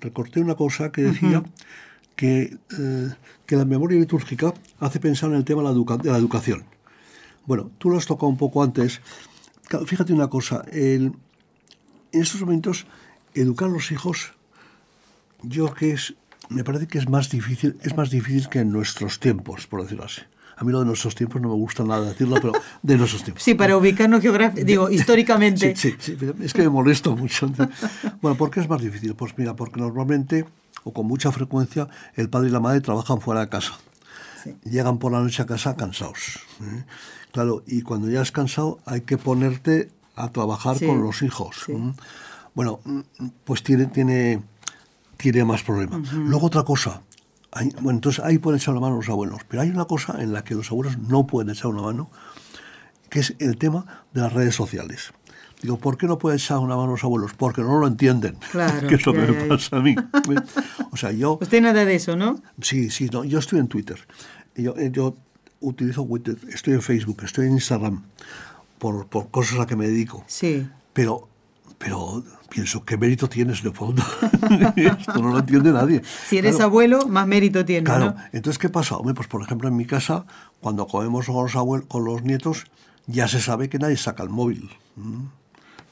recorté una cosa que decía que, eh, que la memoria litúrgica hace pensar en el tema de la, educa- de la educación. Bueno, tú lo has tocado un poco antes. Fíjate una cosa, el- en estos momentos educar a los hijos, yo que es, me parece que es más difícil, es más difícil que en nuestros tiempos, por decirlo así. A mí lo de nuestros tiempos no me gusta nada decirlo, pero de nuestros tiempos. Sí, para ubicarnos geográficamente, digo, históricamente. Sí, sí, sí, es que me molesto mucho. Bueno, ¿por qué es más difícil? Pues mira, porque normalmente, o con mucha frecuencia, el padre y la madre trabajan fuera de casa. Sí. Llegan por la noche a casa cansados. ¿eh? Claro, y cuando ya has cansado hay que ponerte a trabajar Sí, con los hijos. Bueno, pues tiene, tiene, tiene más problemas. Luego otra cosa. hay- bueno, entonces ahí pueden echar una mano los abuelos, pero hay una cosa en la que los abuelos no pueden echar una mano, que es el tema de las redes sociales. Digo, ¿por qué no pueden echar una mano los abuelos? Porque no lo entienden. Claro, que es lo que me pasa a mí. O sea, yo... Usted nada de eso, ¿no? Sí, sí, no, yo estoy en Twitter. Yo, eh, yo utilizo Twitter, estoy en Facebook, estoy en Instagram, por, por cosas a que me dedico. Sí. Pero, pero pienso, ¿qué mérito tienes, Leopoldo? Esto no lo entiende nadie. Si eres Claro, abuelo, más mérito tienes, Claro, ¿no? entonces, ¿qué pasa? Hombre, pues por ejemplo, en mi casa, cuando comemos con los, abuelos, con los nietos, ya se sabe que nadie saca el móvil. ¿m?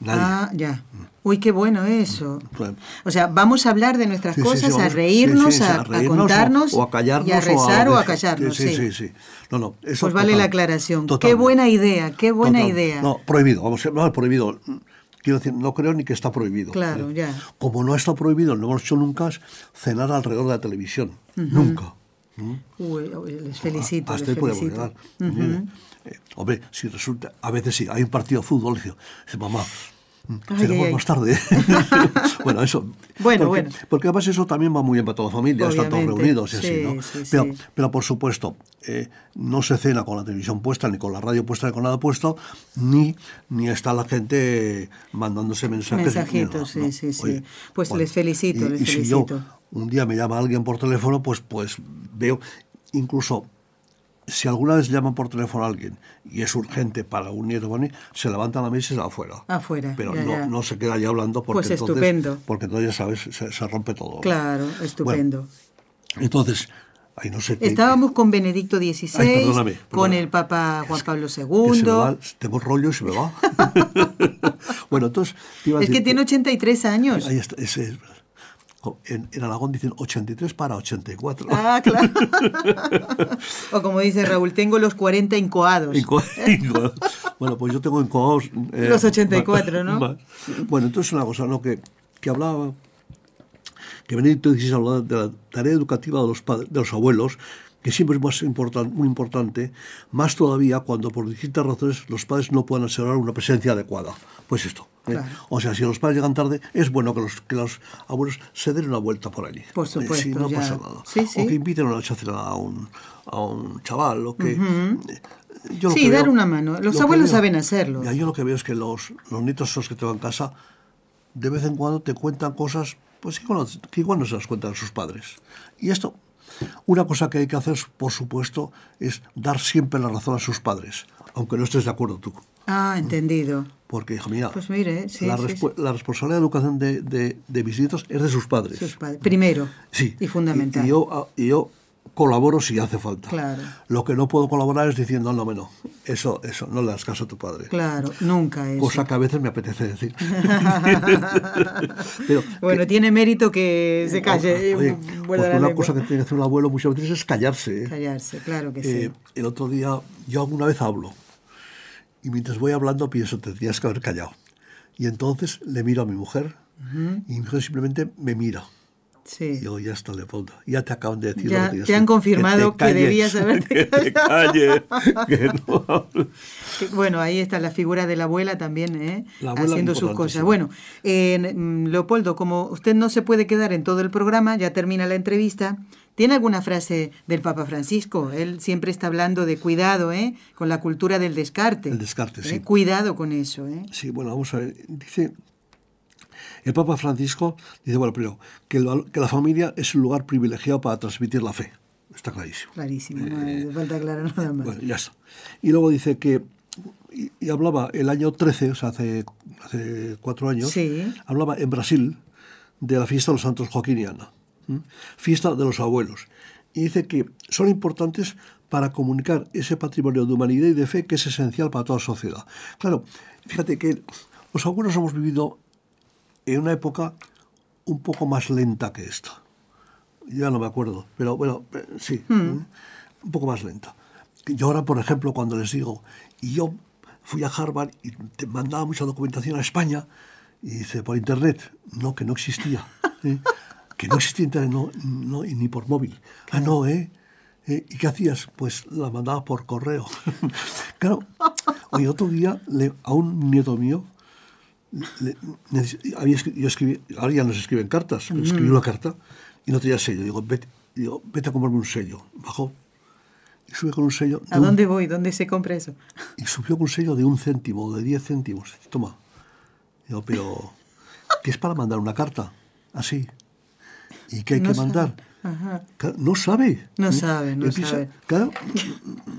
Nadie. Ah, ya. Uy, qué bueno eso. O sea, vamos a hablar de nuestras Sí, sí, sí, cosas, a reírnos, sí, sí, sí, a, a reírnos contarnos, o, o a callarnos y a rezar o a, callarnos. Sí, sí. sí, sí. No, no, eso Pues vale total- la aclaración. Qué totalmente. buena idea, qué buena Total. idea. No, prohibido, vamos, no, prohibido. Quiero decir, no creo ni que está prohibido. Claro, ¿eh? ya. Como no está prohibido, no hemos hecho nunca es cenar alrededor de la televisión. Nunca. ¿Mm? Uy, les felicito, Hasta les ahí podemos felicito. llegar. Eh, hombre, si resulta, a veces sí, hay un partido de fútbol, dice, dice, mamá, mm, ay, ay. más tarde. bueno, eso. Bueno, porque, bueno. Porque además eso también va muy bien para toda la familia, están todos reunidos y así, sí, ¿no? sí, pero, sí. pero por supuesto, eh, no se cena con la televisión puesta, ni con la radio puesta, ni con nada puesto, ni, ni está la gente mandándose mensajes. Mensajitos, sí, sí, sí. Pues les felicito, y, les y si yo felicito. un día me llama alguien por teléfono, pues, pues veo, incluso si alguna vez llaman por teléfono a alguien y es urgente para un nieto, bueno, se levanta la mesa y se va afuera. Afuera, Pero ya, no, ya. no se queda ahí hablando porque Pues entonces, estupendo. porque entonces ya sabes, se, se rompe todo. Claro, estupendo. Entonces, ahí no sé qué- Estábamos con Benedicto XVI, Ay, perdóname, con perdóname. el Papa Juan Pablo que se me II. va, tengo rollo y se me va. bueno, entonces... iba a Es que decir tiene 83 años. Ahí está, ese es- en, en Aragón dicen 83 para 84. Ah, claro. o como dice Raúl, tengo los 40 incoados. Inco- inco- bueno, pues yo tengo incoados. eh, Los 84, ¿no? Bueno, entonces una cosa, ¿no? Que, que hablaba, que Benedicto XVI hablaba de la tarea educativa de los, padres, de los abuelos, que siempre es más important, muy importante, más todavía cuando por distintas razones los padres no puedan asegurar una presencia adecuada. Pues esto. ¿eh? O sea, si los padres llegan tarde, es bueno que los, que los abuelos se den una vuelta por allí. Por supuesto. Sí, no ya. pasa nada. Sí, sí. O que inviten a una noche a un, a un chaval, o que... yo lo Sí, dar veo- una mano. Los lo abuelos veo- saben hacerlo. Mira, yo lo que veo es que los, los nietos esos que te van a casa, de vez en cuando te cuentan cosas pues que, igual no- que igual no se las cuentan sus padres. Y esto, una cosa que hay que hacer, por supuesto, es dar siempre la razón a sus padres, aunque no estés de acuerdo tú. Ah, entendido. Porque, hijo, mira, Pues mire, sí, la, sí, la responsabilidad de educación de, de, de mis nietos es de sus padres. Sus padres. Primero. Sí. Y fundamental. Y, yo, ah, y yo colaboro si hace falta. Claro. Lo que no puedo colaborar es diciendo, no, no, no, eso, eso, no le das caso a tu padre. Claro, nunca es. Cosa que a veces me apetece decir. Pero Bueno, tiene mérito que se calle. y Oye, porque una lengua. cosa que tiene que hacer un abuelo muchas veces es callarse. ¿eh? Callarse, claro que Eh, sí. el otro día, yo alguna vez hablo, y mientras voy hablando pienso, te tendrías que haber callado. Y entonces le miro a mi mujer, y mi mujer simplemente me mira. Sí. Y digo, ya está, Leopoldo, ya te acaban de decir Ya que te han que- confirmado que calles, debías haberte Que te calles, que no. Que, Bueno, ahí está la figura de la abuela también, ¿eh? La abuela haciendo sus cosas. sí. Bueno, eh, Leopoldo, como usted no se puede quedar en todo el programa, ya termina la entrevista. ¿Tiene alguna frase del Papa Francisco? Él siempre está hablando de cuidado, ¿eh? Con la cultura del descarte. El descarte, ¿eh? sí. Cuidado con eso, ¿eh? Sí, bueno, vamos a ver. Dice, el Papa Francisco dice, bueno, primero, que, el que la familia es un lugar privilegiado para transmitir la fe. Está clarísimo. Clarísimo, no hace falta aclarar nada más. Bueno, ya está. Y luego dice que, y, y hablaba el año 13, o sea, hace, hace cuatro años, Sí. hablaba en Brasil de la fiesta de los santos Joaquín y Ana, fiesta de los abuelos. Y dice que son importantes para comunicar ese patrimonio de humanidad y de fe que es esencial para toda sociedad. Claro, fíjate que los abuelos hemos vivido en una época un poco más lenta que esta. Ya no me acuerdo, pero bueno, eh, sí, ¿eh? un poco más lenta. Yo ahora, por ejemplo, cuando les digo, y yo fui a Harvard y te mandaba mucha documentación a España, y dice, por internet, no, que no existía. ¿eh? Que no existía internet, no, no, ni por móvil. Ah, no, ¿eh? ¿Eh? ¿Y qué hacías? Pues la mandaba por correo. claro, oye, otro día le- a un nieto mío, había yo escribí, ahora ya no se escriben cartas, pero escribí una carta y no tenía sello. Digo, vete, digo, vete a comprarme un sello. Bajó y sube con un sello. ¿A un- dónde voy? ¿Dónde se compra eso? y subió con un sello de un céntimo, de diez céntimos. Toma. Digo, pero, ¿qué es para mandar una carta? Así. ¿Y qué hay No que sabe. mandar? Ajá. No sabe. No sabe, no Empieza- sabe. Claro,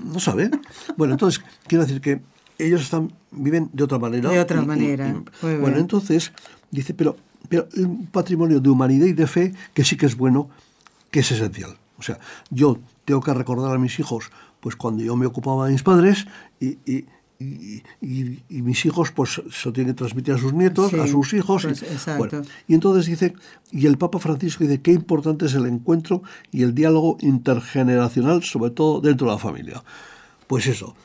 no sabe. Bueno, entonces, quiero decir que ellos están, viven de otra manera. De otra manera. Muy bueno, bien. entonces, dice, pero, pero un patrimonio de humanidad y de fe que sí que es bueno, que es esencial. O sea, yo tengo que recordar a mis hijos, pues cuando yo me ocupaba de mis padres y, y- y- y- y mis hijos pues se lo tienen que transmitir a sus nietos, Sí, a sus hijos. y- pues, exacto. bueno, y entonces dice, y el Papa Francisco dice, qué importante es el encuentro y el diálogo intergeneracional, sobre todo dentro de la familia. Pues eso.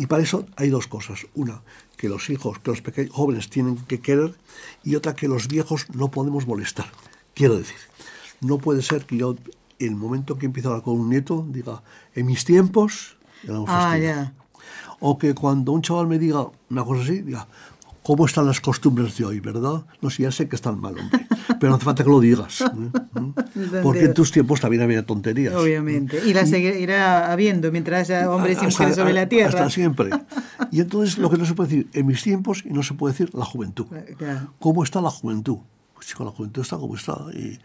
Y para eso hay dos cosas. Una, que los hijos, que los pequeños jóvenes tienen que querer, y otra, que los viejos no podemos molestar. Quiero decir, no puede ser que yo, en el momento que empiezo a hablar con un nieto, diga, en mis tiempos, Ah, fastidio". ya. O que cuando un chaval me diga una cosa así, diga, ¿cómo están las costumbres de hoy, verdad? No sé, ya sé que están mal, hombre. Pero no hace falta que lo digas. ¿eh? ¿eh? Porque en tus tiempos también había tonterías. Obviamente. Y la seguirá habiendo mientras haya hombres y mujeres sobre la tierra. Hasta siempre. Y entonces lo que no se puede decir en mis tiempos y no se puede decir la juventud. Claro. ¿Cómo está la juventud? Pues chico, la juventud está como está. Y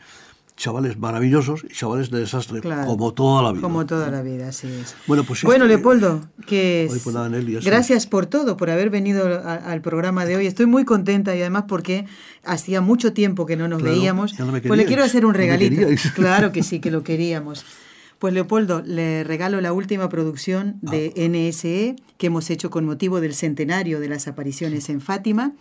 chavales maravillosos y chavales de desastre, Claro. como toda la vida. Como toda la vida, así es. Bueno, pues sí, Bueno, Leopoldo, que Nelly, eso. gracias por todo, por haber venido a- al programa de hoy. Estoy muy contenta y además porque hacía mucho tiempo que no nos Claro, veíamos. no pues le quiero hacer un regalito. claro que sí, que lo queríamos. Pues Leopoldo, le regalo la última producción de Ah. NSE que hemos hecho con motivo del centenario de las apariciones en Fátima.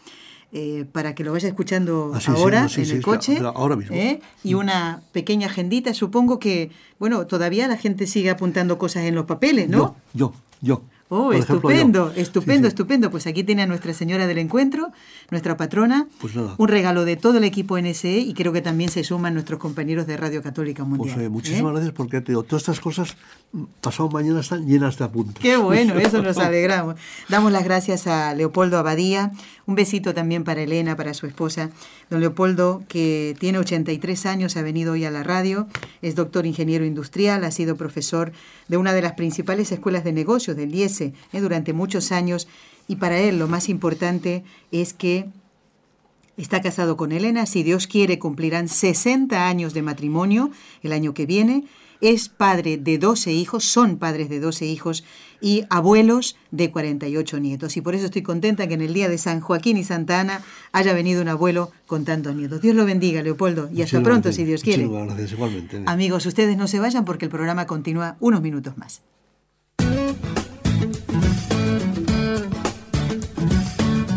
Eh, para que lo vaya escuchando Ah, sí, sí, ahora no, sí, en el coche. ahora mismo. ¿eh? Y una pequeña agendita. Supongo que, bueno, todavía la gente sigue apuntando cosas en los papeles, ¿no? Yo, yo, yo. Oh, estupendo, estupendo, estupendo. Pues aquí tiene a Nuestra Señora del Encuentro, nuestra patrona, pues un regalo de todo el equipo NSE y creo que también se suman nuestros compañeros de Radio Católica Mundial. Pues, eh, muchísimas ¿eh? gracias porque te todas estas cosas pasado mañana están llenas de apuntes. Qué bueno, eso nos alegramos. Damos las gracias a Leopoldo Abadía, un besito también para Elena, para su esposa. Don Leopoldo, que tiene 83 años, ha venido hoy a la radio, es doctor ingeniero industrial, ha sido profesor de una de las principales escuelas de negocios del IESE ¿eh? durante muchos años y para él lo más importante es que está casado con Elena, si Dios quiere cumplirán 60 años de matrimonio el año que viene, es padre de 12 hijos, son padres de 12 hijos y abuelos de 48 nietos. Y por eso estoy contenta que en el día de San Joaquín y Santa Ana haya venido un abuelo con tantos nietos. Dios lo bendiga, Leopoldo, y hasta pronto, si Dios quiere. Gracias, igualmente. Amigos, ustedes no se vayan porque el programa continúa unos minutos más.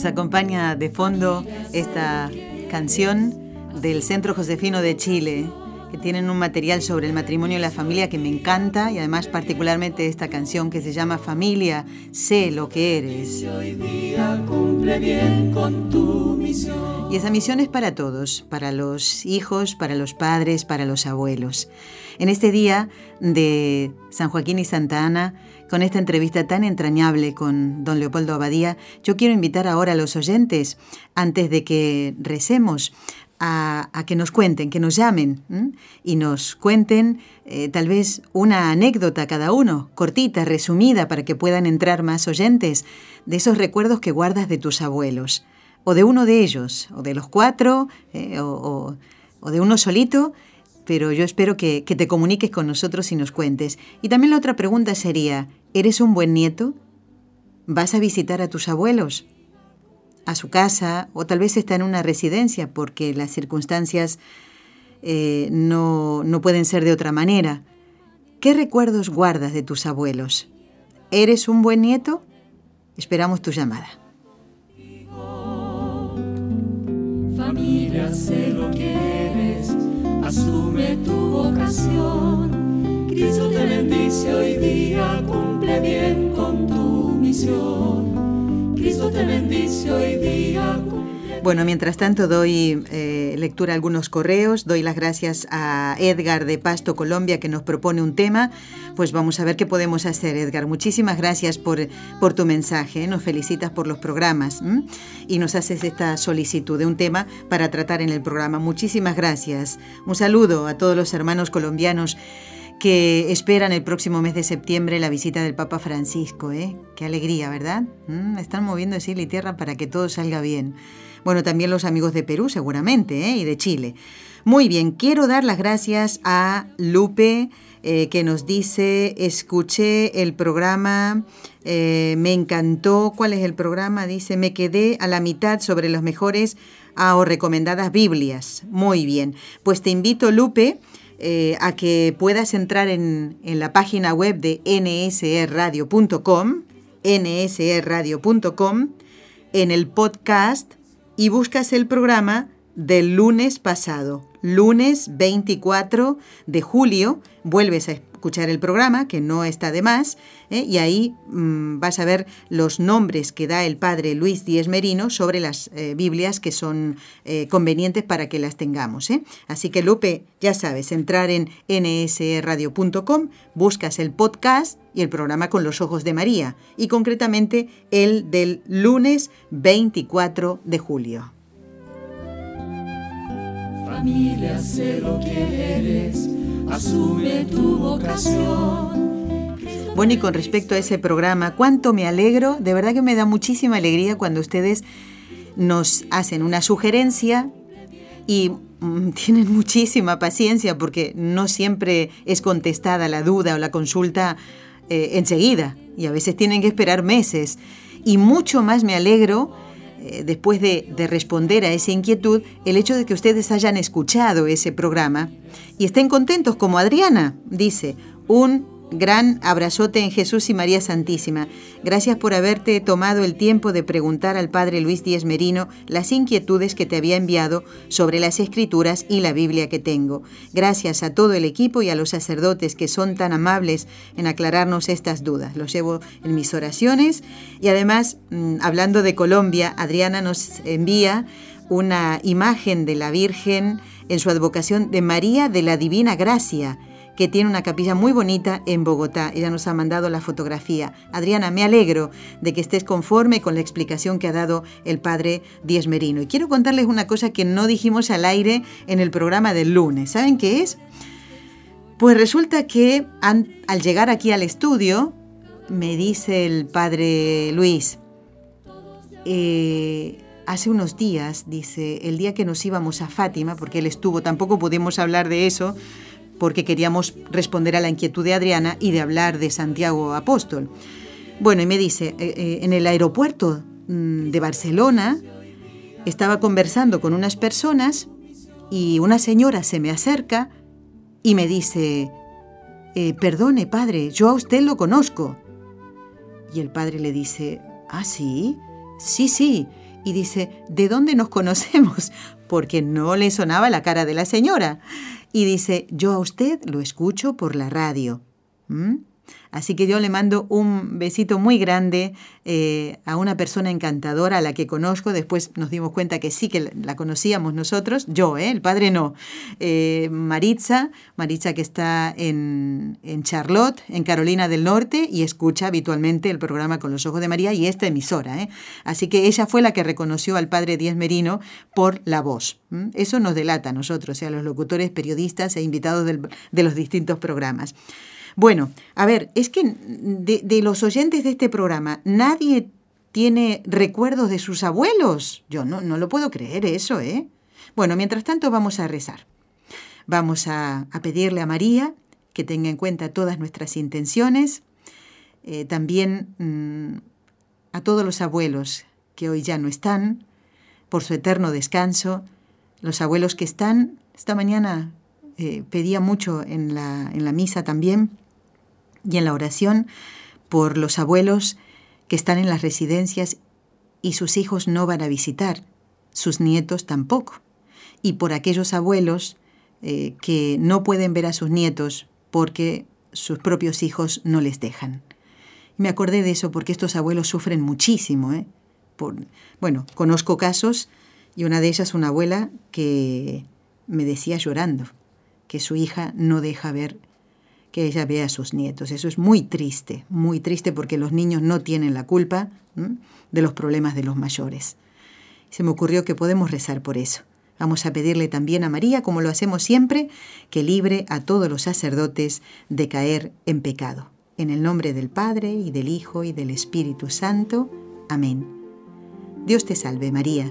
Nos acompaña de fondo esta canción del Centro Josefino de Chile, que tienen un material sobre el matrimonio y la familia que me encanta y además particularmente esta canción que se llama Familia, sé lo que eres. Y esa misión es para todos, para los hijos, para los padres, para los abuelos. En este día de San Joaquín y Santa Ana, con esta entrevista tan entrañable con don Leopoldo Abadía, yo quiero invitar ahora a los oyentes, antes de que recemos, a, que nos cuenten, que nos llamen y nos cuenten eh, tal vez una anécdota cada uno, cortita, resumida, para que puedan entrar más oyentes, de esos recuerdos que guardas de tus abuelos, o de uno de ellos, o de los cuatro, eh, o, o de uno solito, pero yo espero que, te comuniques con nosotros y nos cuentes. Y también la otra pregunta sería, ¿Eres un buen nieto? ¿Vas a visitar a tus abuelos? ¿A su casa? ¿O tal vez está en una residencia porque las circunstancias eh, no, no pueden ser de otra manera? ¿Qué recuerdos guardas de tus abuelos? ¿Eres un buen nieto? Esperamos tu llamada. Familia, sé lo que eres, asume tu vocación Cristo te bendice hoy día, cumple bien con tu misión. Cristo te bendice hoy día. Bueno, mientras tanto doy eh, lectura a algunos correos, doy las gracias a Edgar de Pasto, Colombia, que nos propone un tema. Pues vamos a ver qué podemos hacer, Edgar. Muchísimas gracias por, por tu mensaje, nos felicitas por los programas y nos haces esta solicitud de un tema para tratar en el programa. Muchísimas gracias. Un saludo a todos los hermanos colombianos que esperan el próximo mes de septiembre la visita del Papa Francisco. ¿eh? Qué alegría, ¿verdad? Están moviendo cielo y tierra para que todo salga bien. Bueno, también los amigos de Perú seguramente ¿eh? y de Chile. Muy bien, quiero dar las gracias a Lupe. Eh, que nos dice, escuché el programa, eh, me encantó, ¿cuál es el programa? Dice, me quedé a la mitad sobre los mejores o recomendadas Biblias. Muy bien, pues te invito, Lupe, a que puedas entrar en, la página web de nsradio.com, nsradio.com, en el podcast y buscas el programa del lunes pasado, lunes 24 de julio, vuelves a escuchar el programa, que no está de más, ¿eh? y ahí mm, vas a ver los nombres que da el padre Luis Díez Merino sobre las eh, Biblias que son eh, convenientes para que las tengamos. Así que Lupe, ya sabes, entrar en nsradio.com, buscas el podcast y el programa con los ojos de María, y concretamente el del lunes 24 de julio. Asume tu vocación. Bueno, y con respecto a ese programa, cuánto me alegro, de verdad que me da muchísima alegría cuando ustedes nos hacen una sugerencia y mm, tienen muchísima paciencia porque no siempre es contestada la duda o la consulta eh, enseguida y a veces tienen que esperar meses. Y mucho más me alegro, eh, después de, de responder a esa inquietud, el hecho de que ustedes hayan escuchado ese programa. Y estén contentos como Adriana, dice, un Gran abrazote en Jesús y María Santísima. Gracias por haberte tomado el tiempo de preguntar al Padre Luis Díez Merino las inquietudes que te había enviado sobre las Escrituras y la Biblia que tengo. Gracias a todo el equipo y a los sacerdotes que son tan amables en aclararnos estas dudas. Los llevo en mis oraciones y además, mm, hablando de Colombia, Adriana nos envía una imagen de la Virgen en su advocación de María de la Divina Gracia que tiene una capilla muy bonita en Bogotá. Ella nos ha mandado la fotografía. Adriana, me alegro de que estés conforme con la explicación que ha dado el padre Díez Merino. Y quiero contarles una cosa que no dijimos al aire en el programa del lunes. ¿Saben qué es? Pues resulta que al llegar aquí al estudio, me dice el padre Luis, eh, hace unos días, dice, el día que nos íbamos a Fátima, porque él estuvo, tampoco podemos hablar de eso, porque queríamos responder a la inquietud de Adriana y de hablar de Santiago Apóstol. Bueno, y me dice, eh, eh, en el aeropuerto mm, de Barcelona estaba conversando con unas personas y una señora se me acerca y me dice, eh, perdone padre, yo a usted lo conozco. Y el padre le dice, ¿ah, sí? Sí, sí. Y dice, ¿de dónde nos conocemos? Porque no le sonaba la cara de la señora y dice, yo a usted lo escucho por la radio. Así que yo le mando un besito muy grande eh, a una persona encantadora a la que conozco. Después nos dimos cuenta que sí que la conocíamos nosotros, yo, ¿eh? el padre no. Eh, Maritza, Maritza que está en, en, Charlotte, en Carolina del Norte, y escucha habitualmente el programa Con los Ojos de María y esta emisora. ¿eh? Así que ella fue la que reconoció al padre Díaz Merino por la voz. Eso nos delata a nosotros, o sea, los locutores, periodistas e invitados de los distintos programas. Bueno, a ver, es que de, los oyentes de este programa, nadie tiene recuerdos de sus abuelos. Yo no, no lo puedo creer eso, ¿eh? Bueno, mientras tanto vamos a rezar. Vamos a, pedirle a María que tenga en cuenta todas nuestras intenciones, eh, también mm, a todos los abuelos que hoy ya no están, por su eterno descanso, los abuelos que están, esta mañana eh, pedía mucho en la, en la misa también y en la oración por los abuelos que están en las residencias y sus hijos no van a visitar, sus nietos tampoco, y por aquellos abuelos eh, que no pueden ver a sus nietos porque sus propios hijos no les dejan. Me acordé de eso porque estos abuelos sufren muchísimo. ¿eh? Por, bueno, conozco casos y una de ellas una abuela que me decía llorando que su hija no deja ver que ella vea a sus nietos. Eso es muy triste, muy triste porque los niños no tienen la culpa de los problemas de los mayores. Se me ocurrió que podemos rezar por eso. Vamos a pedirle también a María, como lo hacemos siempre, que libre a todos los sacerdotes de caer en pecado. En el nombre del Padre y del Hijo y del Espíritu Santo. Amén. Dios te salve María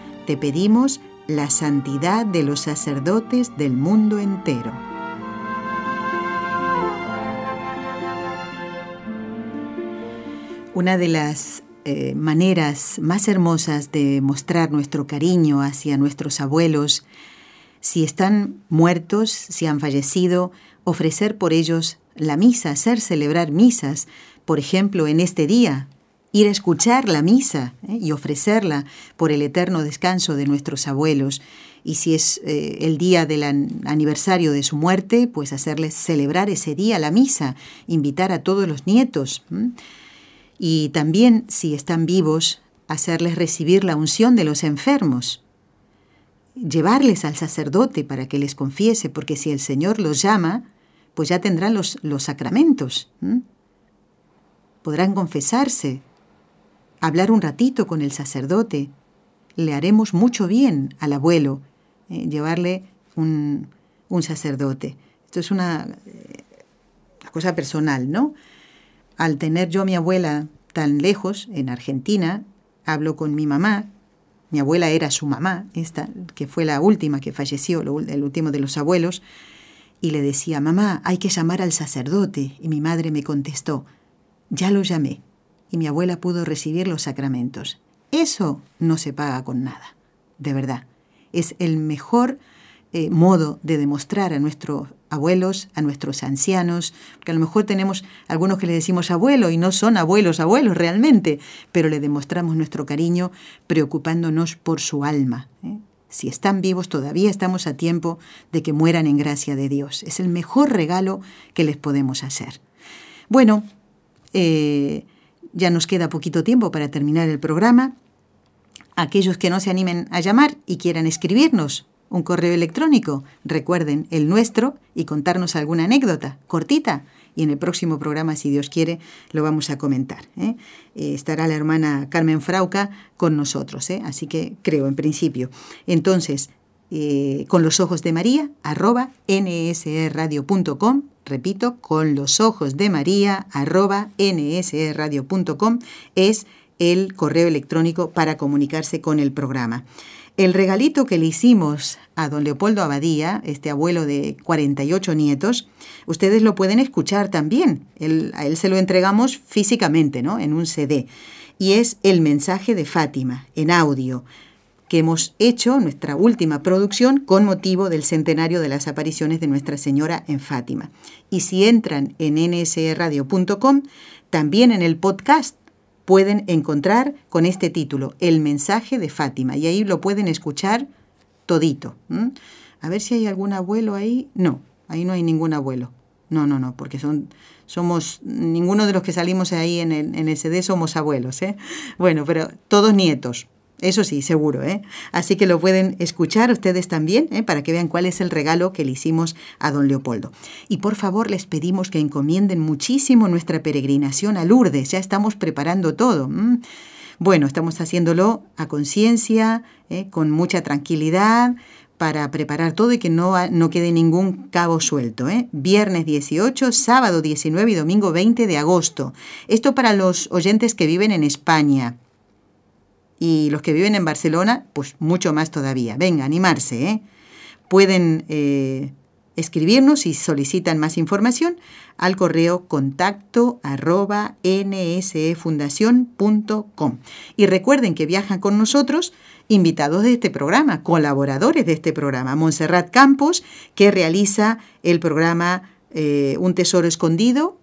te pedimos la santidad de los sacerdotes del mundo entero. Una de las eh, maneras más hermosas de mostrar nuestro cariño hacia nuestros abuelos, si están muertos, si han fallecido, ofrecer por ellos la misa, hacer celebrar misas, por ejemplo, en este día, ir a escuchar la misa ¿eh? y ofrecerla por el eterno descanso de nuestros abuelos. Y si es eh, el día del aniversario de su muerte, pues hacerles celebrar ese día la misa, invitar a todos los nietos. Y también, si están vivos, hacerles recibir la unción de los enfermos. Llevarles al sacerdote para que les confiese, porque si el Señor los llama, pues ya tendrán los, los sacramentos. Podrán confesarse, hablar un ratito con el sacerdote. Le haremos mucho bien al abuelo, eh, llevarle un, sacerdote. Esto es una, eh, una cosa personal, ¿no? Al tener yo a mi abuela tan lejos, en Argentina, hablo con mi mamá. Mi abuela era su mamá, esta, que fue la última que falleció, el último de los abuelos, y le decía, mamá, hay que llamar al sacerdote. Y mi madre me contestó, ya lo llamé y mi abuela pudo recibir los sacramentos. Eso no se paga con nada, de verdad. Es el mejor eh, modo de demostrar a nuestros abuelos, a nuestros ancianos, porque a lo mejor tenemos algunos que le decimos abuelo y no son abuelos, abuelos realmente, pero le demostramos nuestro cariño preocupándonos por su alma. ¿eh? Si están vivos, todavía estamos a tiempo de que mueran en gracia de Dios. Es el mejor regalo que les podemos hacer. Bueno, eh, ya nos queda poquito tiempo para terminar el programa. Aquellos que no se animen a llamar y quieran escribirnos un correo electrónico, recuerden el nuestro y contarnos alguna anécdota cortita. Y en el próximo programa, si Dios quiere, lo vamos a comentar. ¿eh? Eh, estará la hermana Carmen Frauca con nosotros, ¿eh? así que creo en principio. Entonces, con los ojos de María, arroba nsradio.com repito, con los ojos de María, arroba nsradio.com, es el correo electrónico para comunicarse con el programa. El regalito que le hicimos a don Leopoldo Abadía, este abuelo de 48 nietos, ustedes lo pueden escuchar también. a él se lo entregamos físicamente, ¿no? En un CD. Y es el mensaje de Fátima, en audio que hemos hecho, nuestra última producción, con motivo del centenario de las apariciones de Nuestra Señora en Fátima. Y si entran en nsradio.com, también en el podcast pueden encontrar con este título, El mensaje de Fátima, y ahí lo pueden escuchar todito. A ver si hay algún abuelo ahí. No, ahí no hay ningún abuelo. No, no, no, porque son, somos, ninguno de los que salimos ahí en el, CD somos abuelos, ¿eh? Bueno, pero todos nietos. Eso sí, seguro, ¿eh? Así que lo pueden escuchar ustedes también, ¿eh? para que vean cuál es el regalo que le hicimos a don Leopoldo. Y por favor les pedimos que encomienden muchísimo nuestra peregrinación a Lourdes. Ya estamos preparando todo. Bueno, estamos haciéndolo a conciencia, ¿eh? con mucha tranquilidad para preparar todo y que no, no quede ningún cabo suelto. ¿eh? Viernes 18, sábado 19 y domingo 20 de agosto. Esto para los oyentes que viven en España y los que viven en Barcelona, pues mucho más todavía. Venga, animarse. ¿eh? Pueden eh, escribirnos si solicitan más información al correo contacto arroba nsefundación.com. Y recuerden que viajan con nosotros invitados de este programa, colaboradores de este programa. Montserrat Campos, que realiza el programa eh, Un Tesoro Escondido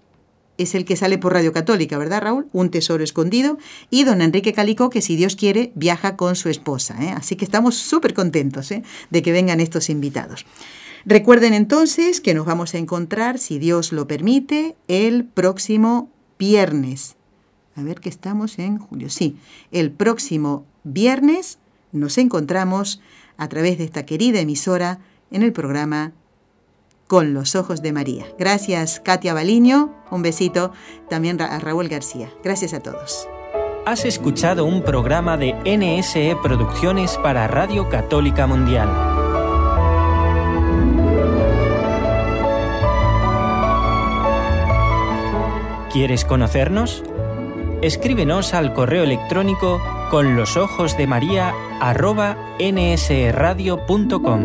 es el que sale por Radio Católica, ¿verdad, Raúl? Un tesoro escondido. Y don Enrique Calico, que si Dios quiere, viaja con su esposa. ¿eh? Así que estamos súper contentos ¿eh? de que vengan estos invitados. Recuerden entonces que nos vamos a encontrar, si Dios lo permite, el próximo viernes. A ver que estamos en julio. Sí, el próximo viernes nos encontramos a través de esta querida emisora en el programa con los ojos de María. Gracias Katia Baliño, un besito también a Raúl García. Gracias a todos. Has escuchado un programa de NSE Producciones para Radio Católica Mundial. ¿Quieres conocernos? Escríbenos al correo electrónico con los ojos de María arroba nsradio.com.